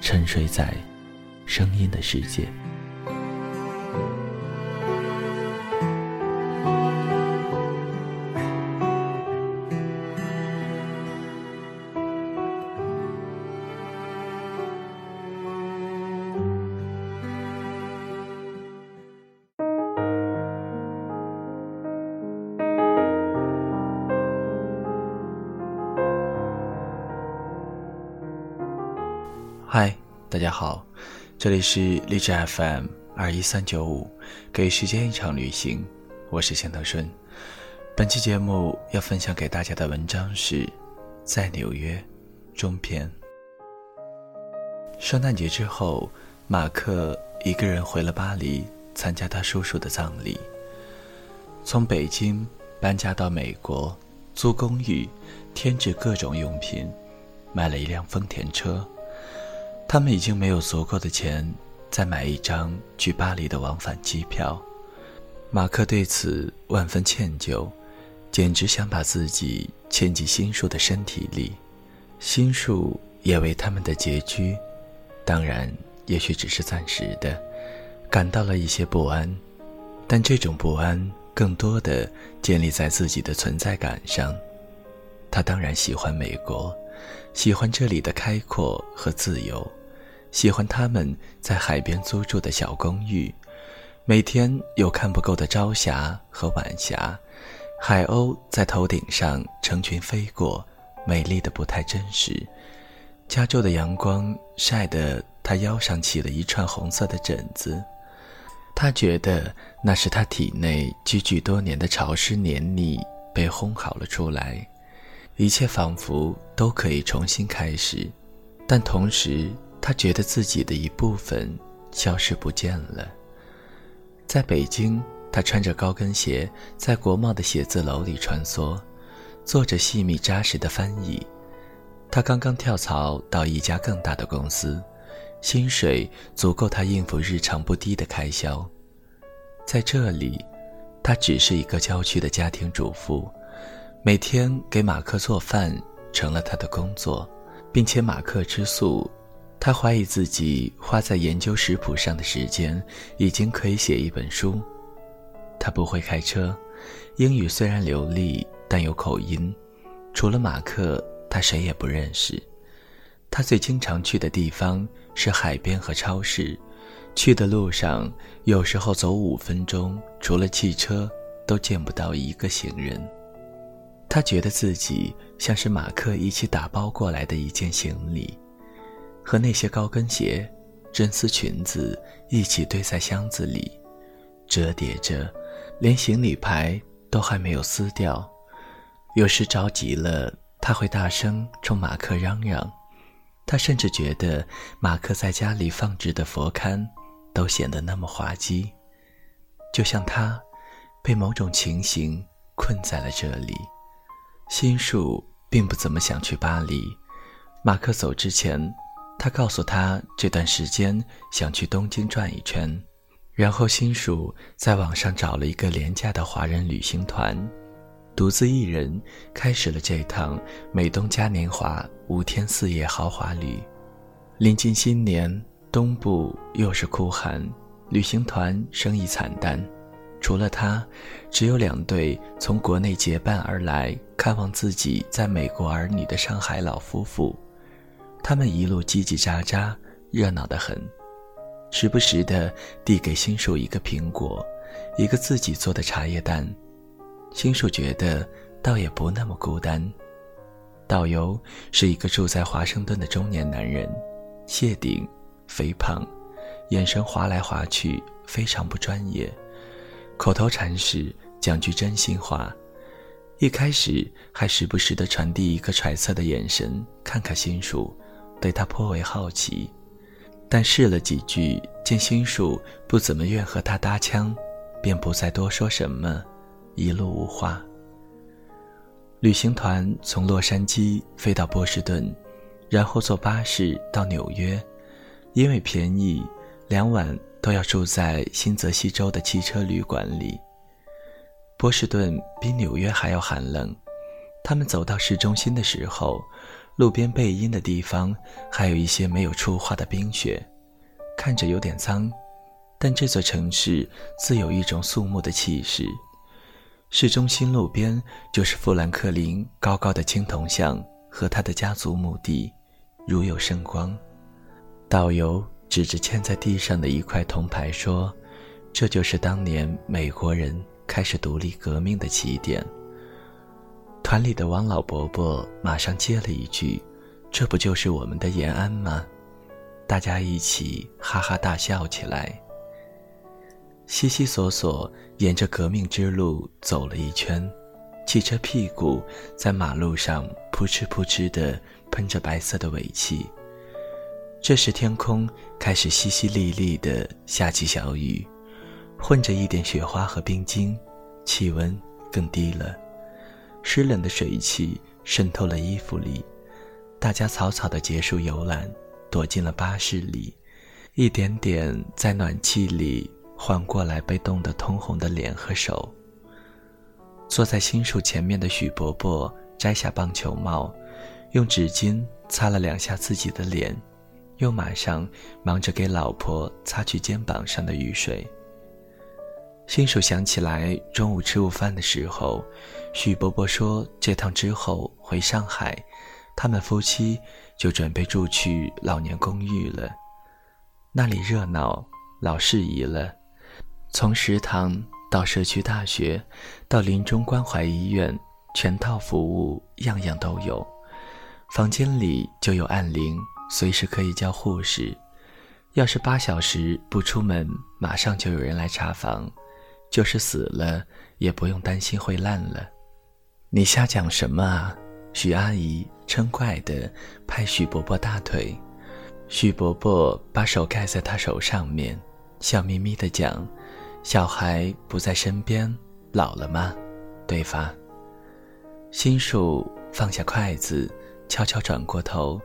沉睡在声音的世界。嗨，大家好，这里是励志 FM 二一三九五，给时间一场旅行，我是钱德顺。本期节目要分享给大家的文章是《在纽约》中篇。圣诞节之后，马克一个人回了巴黎，参加他叔叔的葬礼。从北京搬家到美国，租公寓，添置各种用品，买了一辆丰田车。他们已经没有足够的钱再买一张去巴黎的往返机票。马克对此万分歉疚，简直想把自己嵌进新树的身体里。新树也为他们的拮据，当然也许只是暂时的，感到了一些不安。但这种不安更多的建立在自己的存在感上。他当然喜欢美国，喜欢这里的开阔和自由。喜欢他们在海边租住的小公寓，每天有看不够的朝霞和晚霞，海鸥在头顶上成群飞过，美丽的不太真实。加州的阳光晒得他腰上起了一串红色的疹子，他觉得那是他体内积聚多年的潮湿黏腻被烘好了出来，一切仿佛都可以重新开始，但同时。他觉得自己的一部分消失不见了。在北京，他穿着高跟鞋在国贸的写字楼里穿梭，做着细密扎实的翻译。他刚刚跳槽到一家更大的公司，薪水足够他应付日常不低的开销。在这里，他只是一个郊区的家庭主妇，每天给马克做饭成了他的工作，并且马克吃素。他怀疑自己花在研究食谱上的时间，已经可以写一本书。他不会开车，英语虽然流利，但有口音。除了马克，他谁也不认识。他最经常去的地方是海边和超市，去的路上有时候走五分钟，除了汽车都见不到一个行人。他觉得自己像是马克一起打包过来的一件行李。和那些高跟鞋、真丝裙子一起堆在箱子里，折叠着，连行李牌都还没有撕掉。有时着急了，他会大声冲马克嚷嚷。他甚至觉得马克在家里放置的佛龛都显得那么滑稽，就像他被某种情形困在了这里。心术并不怎么想去巴黎。马克走之前。他告诉他，这段时间想去东京转一圈，然后新树在网上找了一个廉价的华人旅行团，独自一人开始了这趟美东嘉年华五天四夜豪华旅。临近新年，东部又是酷寒，旅行团生意惨淡，除了他，只有两对从国内结伴而来看望自己在美国儿女的上海老夫妇。他们一路叽叽喳喳，热闹得很，时不时的递给新树一个苹果，一个自己做的茶叶蛋。新树觉得倒也不那么孤单。导游是一个住在华盛顿的中年男人，谢顶，肥胖，眼神划来划去，非常不专业。口头禅是讲句真心话，一开始还时不时地传递一个揣测的眼神，看看心树，对他颇为好奇。但试了几句，见心树不怎么愿和他搭腔，便不再多说什么，一路无话。旅行团从洛杉矶飞到波士顿，然后坐巴士到纽约，因为便宜，两晚都要住在新泽西州的汽车旅馆里。波士顿比纽约还要寒冷，他们走到市中心的时候，路边背阴的地方还有一些没有出化的冰雪，看着有点脏，但这座城市自有一种肃穆的气势。市中心路边就是富兰克林高高的青铜像和他的家族墓地，如有圣光。导游指着嵌在地上的一块铜牌说：“这就是当年美国人开始独立革命的起点。”团里的王老伯伯马上接了一句：“这不就是我们的延安吗？”大家一起哈哈大笑起来。悉悉索索沿着革命之路走了一圈，汽车屁股在马路上扑哧扑哧地喷着白色的尾气。这时天空开始淅淅沥沥地下起小雨，混着一点雪花和冰晶，气温更低了。湿冷的水汽渗透了衣服里，大家草草地结束游览，躲进了巴士里，一点点在暖气里。缓过来，被冻得通红的脸和手。坐在新树前面的许伯伯摘下棒球帽，用纸巾擦了两下自己的脸，又马上忙着给老婆擦去肩膀上的雨水。新手想起来，中午吃午饭的时候，许伯伯说这趟之后回上海，他们夫妻就准备住去老年公寓了，那里热闹，老适宜了。从食堂到社区大学，到临终关怀医院，全套服务样样都有。房间里就有按铃，随时可以叫护士。要是八小时不出门，马上就有人来查房。就是死了，也不用担心会烂了。你瞎讲什么啊？许阿姨嗔怪地拍许伯伯大腿。许伯伯把手盖在他手上面，笑眯眯地讲。小孩不在身边，老了吗？对吧？心树放下筷子，悄悄转过头，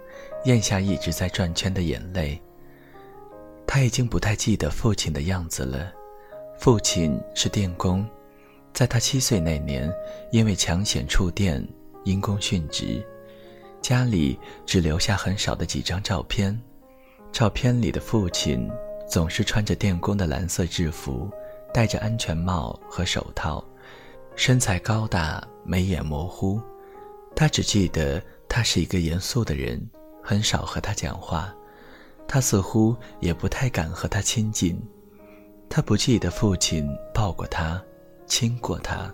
咽下一直在转圈的眼泪。他已经不太记得父亲的样子了。父亲是电工，在他七岁那年，因为抢险触电，因公殉职。家里只留下很少的几张照片，照片里的父亲总是穿着电工的蓝色制服。戴着安全帽和手套，身材高大，眉眼模糊。他只记得他是一个严肃的人，很少和他讲话。他似乎也不太敢和他亲近。他不记得父亲抱过他，亲过他。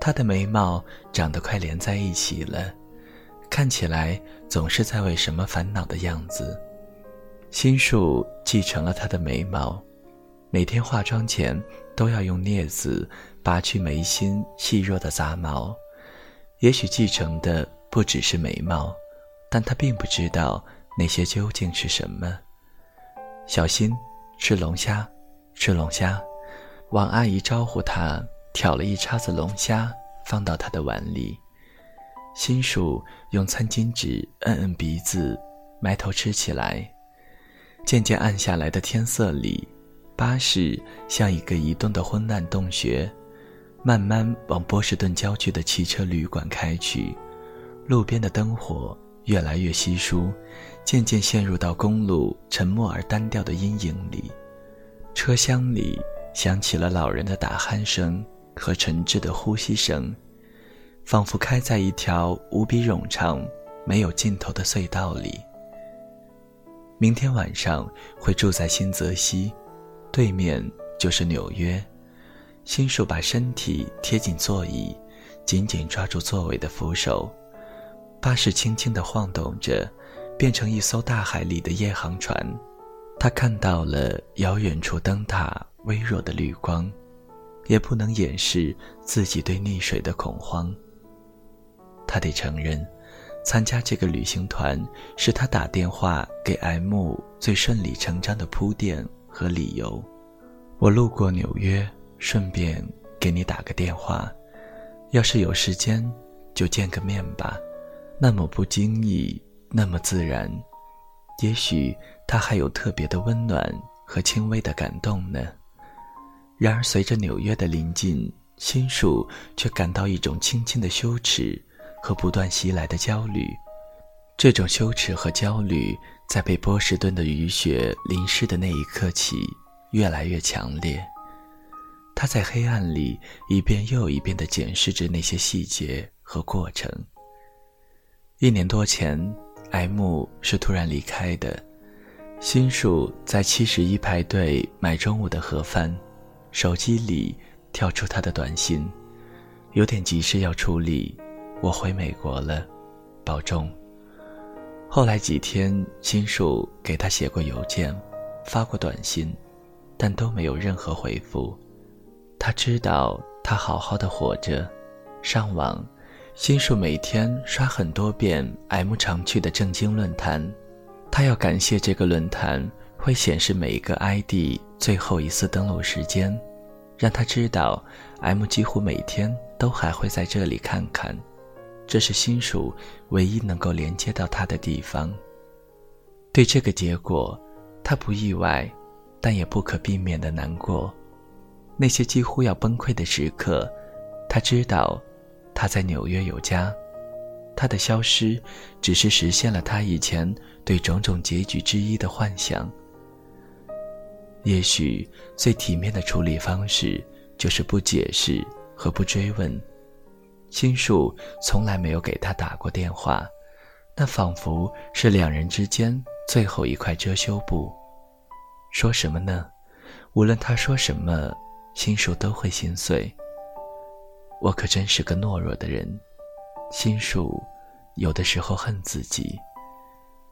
他的眉毛长得快连在一起了，看起来总是在为什么烦恼的样子。心树继承了他的眉毛。每天化妆前都要用镊子拔去眉心细弱的杂毛，也许继承的不只是眉毛，但他并不知道那些究竟是什么。小心，吃龙虾，吃龙虾。王阿姨招呼他，挑了一叉子龙虾放到他的碗里。心树用餐巾纸摁摁鼻子，埋头吃起来。渐渐暗下来的天色里。巴士像一个移动的昏暗洞穴，慢慢往波士顿郊区的汽车旅馆开去。路边的灯火越来越稀疏，渐渐陷入到公路沉默而单调的阴影里。车厢里响起了老人的打鼾声和沉滞的呼吸声，仿佛开在一条无比冗长、没有尽头的隧道里。明天晚上会住在新泽西，对面就是纽约。心树把身体贴紧座椅，紧紧抓住座位的扶手。巴士轻轻地晃动着，变成一艘大海里的夜航船。他看到了遥远处灯塔微弱的绿光，也不能掩饰自己对溺水的恐慌。他得承认。参加这个旅行团是他打电话给 M 最顺理成章的铺垫和理由。我路过纽约，顺便给你打个电话。要是有时间，就见个面吧。那么不经意，那么自然。也许他还有特别的温暖和轻微的感动呢。然而，随着纽约的临近，心树却感到一种轻轻的羞耻。和不断袭来的焦虑，这种羞耻和焦虑在被波士顿的雨雪淋湿的那一刻起，越来越强烈。他在黑暗里一遍又一遍地检视着那些细节和过程。一年多前，M 是突然离开的。新树在七十一排队买中午的盒饭，手机里跳出他的短信，有点急事要处理。我回美国了，保重。后来几天，心术给他写过邮件，发过短信，但都没有任何回复。他知道他好好的活着。上网，心术每天刷很多遍 M 常去的正经论坛。他要感谢这个论坛会显示每一个 ID 最后一次登录时间，让他知道 M 几乎每天都还会在这里看看。这是新属唯一能够连接到他的地方。对这个结果，他不意外，但也不可避免的难过。那些几乎要崩溃的时刻，他知道他在纽约有家，他的消失只是实现了他以前对种种结局之一的幻想。也许最体面的处理方式就是不解释和不追问。心树从来没有给他打过电话，那仿佛是两人之间最后一块遮羞布。说什么呢？无论他说什么，心树都会心碎。我可真是个懦弱的人。心术有的时候恨自己，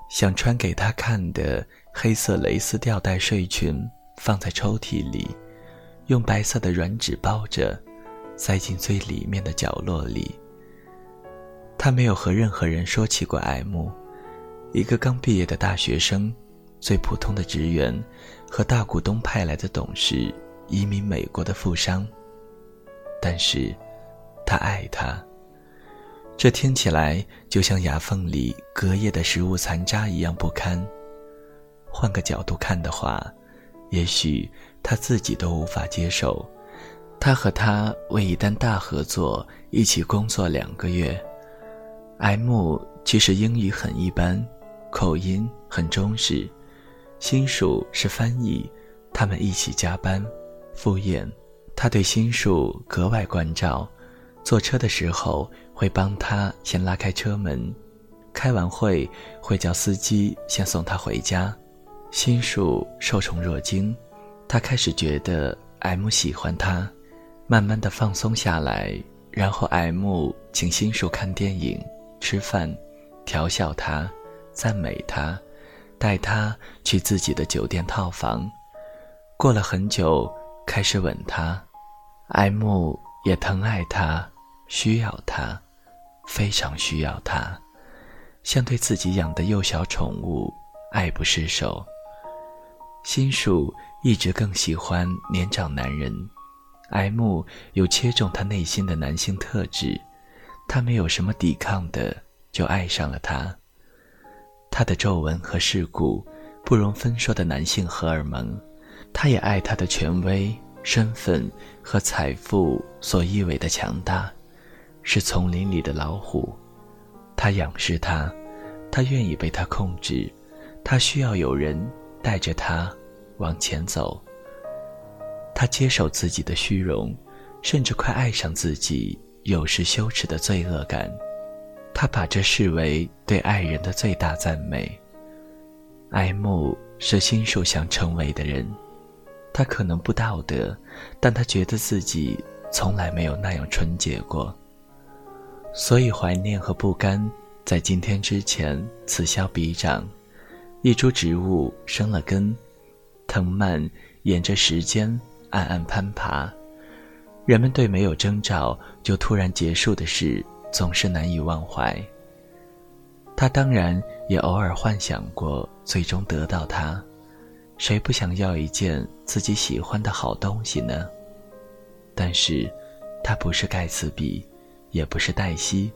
想穿给他看的黑色蕾丝吊带睡裙放在抽屉里，用白色的软纸包着。塞进最里面的角落里。他没有和任何人说起过 M，一个刚毕业的大学生，最普通的职员，和大股东派来的董事，移民美国的富商。但是，他爱他。这听起来就像牙缝里隔夜的食物残渣一样不堪。换个角度看的话，也许他自己都无法接受。他和他为一单大合作一起工作两个月，M 其实英语很一般，口音很中式，心树是翻译，他们一起加班，赴宴，他对心树格外关照，坐车的时候会帮他先拉开车门，开完会会叫司机先送他回家，心树受宠若惊，他开始觉得 M 喜欢他。慢慢的放松下来，然后 M 请新树看电影、吃饭，调笑他，赞美他，带他去自己的酒店套房。过了很久，开始吻他。M 也疼爱他，需要他，非常需要他，像对自己养的幼小宠物，爱不释手。新树一直更喜欢年长男人。M 有切中他内心的男性特质，他没有什么抵抗的，就爱上了他。他的皱纹和世故，不容分说的男性荷尔蒙，他也爱他的权威、身份和财富所意味的强大，是丛林里的老虎。他仰视他，他愿意被他控制，他需要有人带着他往前走。他接受自己的虚荣，甚至快爱上自己有时羞耻的罪恶感。他把这视为对爱人的最大赞美。爱慕是心术想成为的人，他可能不道德，但他觉得自己从来没有那样纯洁过。所以怀念和不甘在今天之前此消彼长，一株植物生了根，藤蔓沿着时间暗暗攀爬。人们对没有征兆就突然结束的事总是难以忘怀。他当然也偶尔幻想过最终得到它，谁不想要一件自己喜欢的好东西呢？但是，它不是盖茨比。也不是黛西，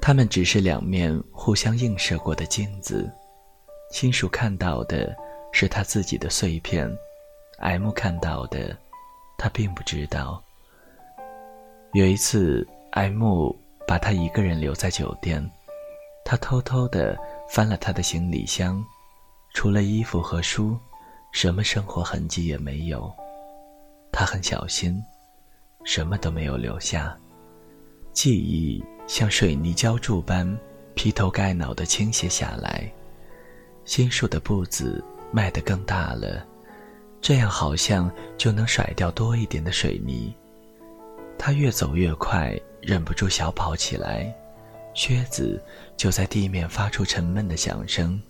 他们只是两面互相映射过的镜子。亲属看到的是他自己的碎片，M 看到的，他并不知道。有一次，M 把他一个人留在酒店，他偷偷地翻了他的行李箱，除了衣服和书，什么生活痕迹也没有。他很小心，什么都没有留下。记忆像水泥浇筑般劈头盖脑地倾泻下来，新树的步子迈得更大了，这样好像就能甩掉多一点的水泥。他越走越快，忍不住小跑起来，靴子就在地面发出沉闷的响声。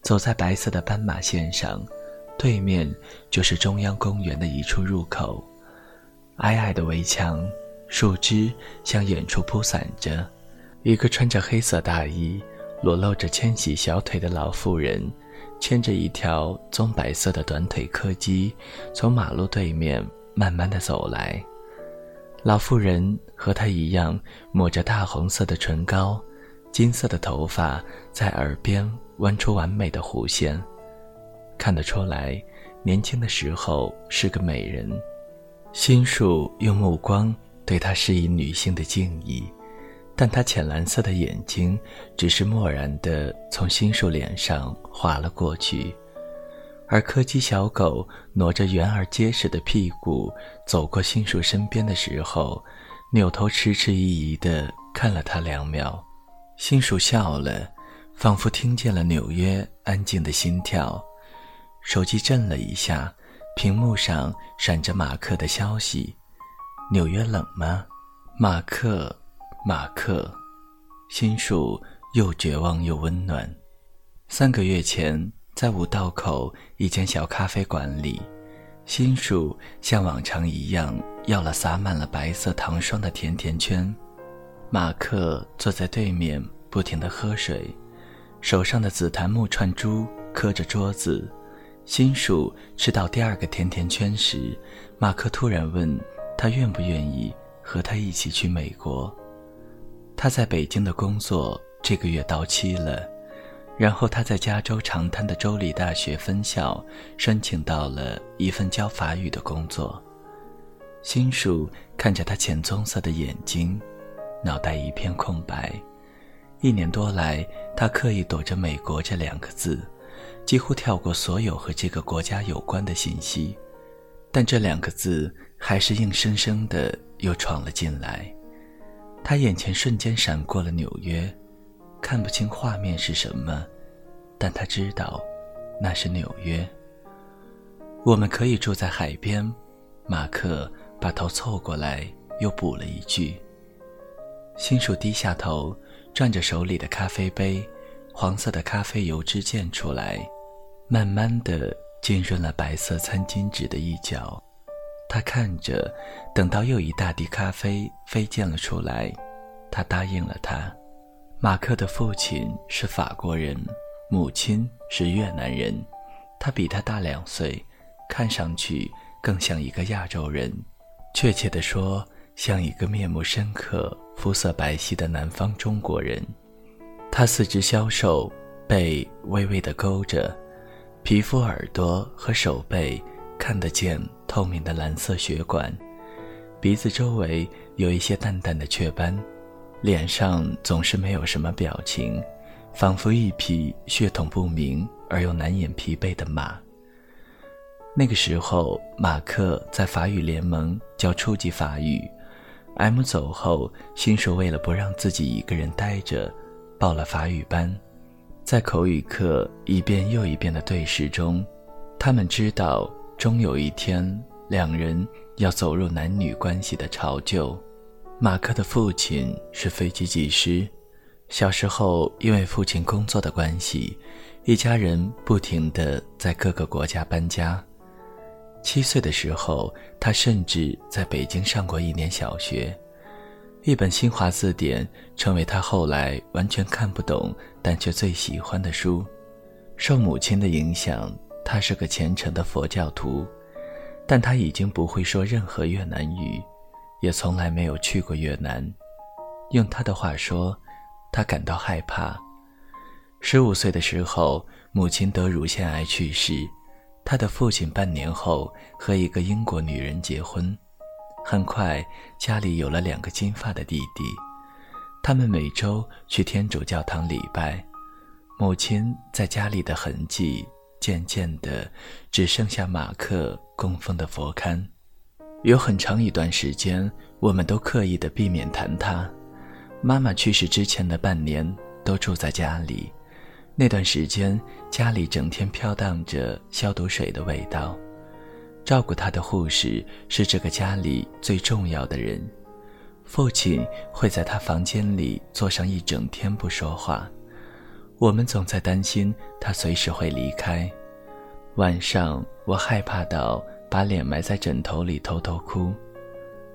走在白色的斑马线上，对面就是中央公园的一处入口，矮矮的围墙。树枝向远处铺散着，一个穿着黑色大衣、裸露着纤细小腿的老妇人，牵着一条棕白色的短腿柯基，从马路对面慢慢的走来。老妇人和她一样，抹着大红色的唇膏，金色的头发在耳边弯出完美的弧线，看得出来，年轻的时候是个美人。心树用目光。对她施以女性的敬意，但她浅蓝色的眼睛只是漠然地从新树脸上划了过去，而柯基小狗挪着圆而结实的屁股走过新树身边的时候，扭头迟迟疑疑地看了他两秒。新树笑了，仿佛听见了纽约安静的心跳。手机震了一下，屏幕上闪着马克的消息。纽约冷吗，马克？马克，心树又绝望又温暖。三个月前，在五道口一间小咖啡馆里，心树像往常一样要了撒满了白色糖霜的甜甜圈。马克坐在对面，不停地喝水，手上的紫檀木串珠磕着桌子。心树吃到第二个甜甜圈时，马克突然问。他愿不愿意和他一起去美国？他在北京的工作这个月到期了，然后他在加州长滩的州立大学分校申请到了一份教法语的工作。新树看着他浅棕色的眼睛，脑袋一片空白。一年多来，他刻意躲着“美国”这两个字，几乎跳过所有和这个国家有关的信息。但这两个字还是硬生生的又闯了进来，他眼前瞬间闪过了纽约，看不清画面是什么，但他知道，那是纽约。我们可以住在海边，马克把头凑过来，又补了一句。新树低下头，转着手里的咖啡杯，黄色的咖啡油脂溅出来，慢慢的。浸润了白色餐巾纸的一角，他看着，等到又一大滴咖啡飞溅了出来，他答应了他。马克的父亲是法国人，母亲是越南人，他比他大两岁，看上去更像一个亚洲人，确切地说，像一个面目深刻、肤色白皙的南方中国人。他四肢消瘦，背微微地勾着。皮肤、耳朵和手背看得见透明的蓝色血管，鼻子周围有一些淡淡的雀斑，脸上总是没有什么表情，仿佛一匹血统不明而又难掩疲惫的马。那个时候，马克在法语联盟教初级法语。M 走后，新手为了不让自己一个人呆着，报了法语班。在口语课一遍又一遍的对视中，他们知道终有一天两人要走入男女关系的潮臼。马克的父亲是飞机技师，小时候因为父亲工作的关系，一家人不停地在各个国家搬家。七岁的时候，他甚至在北京上过一年小学。一本新华字典成为他后来完全看不懂但却最喜欢的书。受母亲的影响，他是个虔诚的佛教徒，但他已经不会说任何越南语，也从来没有去过越南。用他的话说，他感到害怕。十五岁的时候，母亲得乳腺癌去世，他的父亲半年后和一个英国女人结婚。很快，家里有了两个金发的弟弟，他们每周去天主教堂礼拜。母亲在家里的痕迹渐渐的只剩下马克供奉的佛龛。有很长一段时间，我们都刻意的避免谈他。妈妈去世之前的半年都住在家里，那段时间家里整天飘荡着消毒水的味道。照顾他的护士是这个家里最重要的人，父亲会在他房间里坐上一整天不说话，我们总在担心他随时会离开。晚上我害怕到把脸埋在枕头里偷偷哭。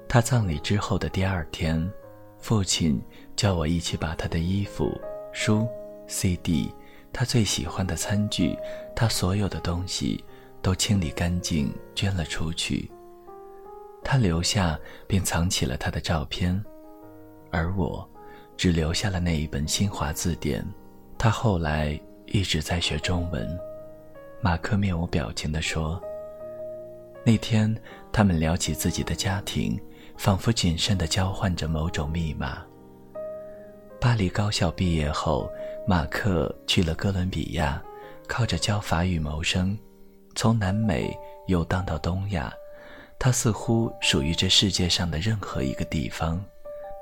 他葬礼之后的第二天，父亲叫我一起把他的衣服、书、CD，他最喜欢的餐具，他所有的东西。都清理干净，捐了出去。他留下并藏起了他的照片，而我，只留下了那一本新华字典。他后来一直在学中文。马克面无表情地说：“那天，他们聊起自己的家庭，仿佛谨慎地交换着某种密码。”巴黎高校毕业后，马克去了哥伦比亚，靠着教法语谋生。从南美游荡到东亚，他似乎属于这世界上的任何一个地方，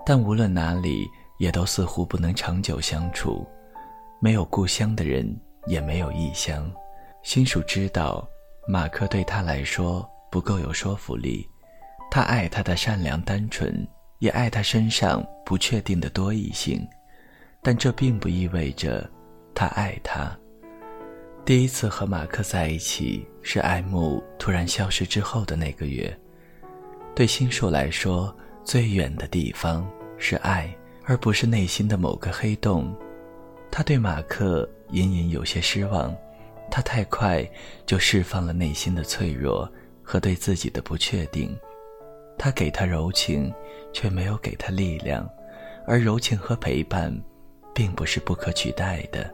但无论哪里，也都似乎不能长久相处。没有故乡的人，也没有异乡。新属知道，马克对他来说不够有说服力。他爱他的善良单纯，也爱他身上不确定的多异性，但这并不意味着他爱他。第一次和马克在一起是爱慕突然消失之后的那个月。对心树来说，最远的地方是爱，而不是内心的某个黑洞。他对马克隐隐有些失望，他太快就释放了内心的脆弱和对自己的不确定。他给他柔情，却没有给他力量，而柔情和陪伴，并不是不可取代的。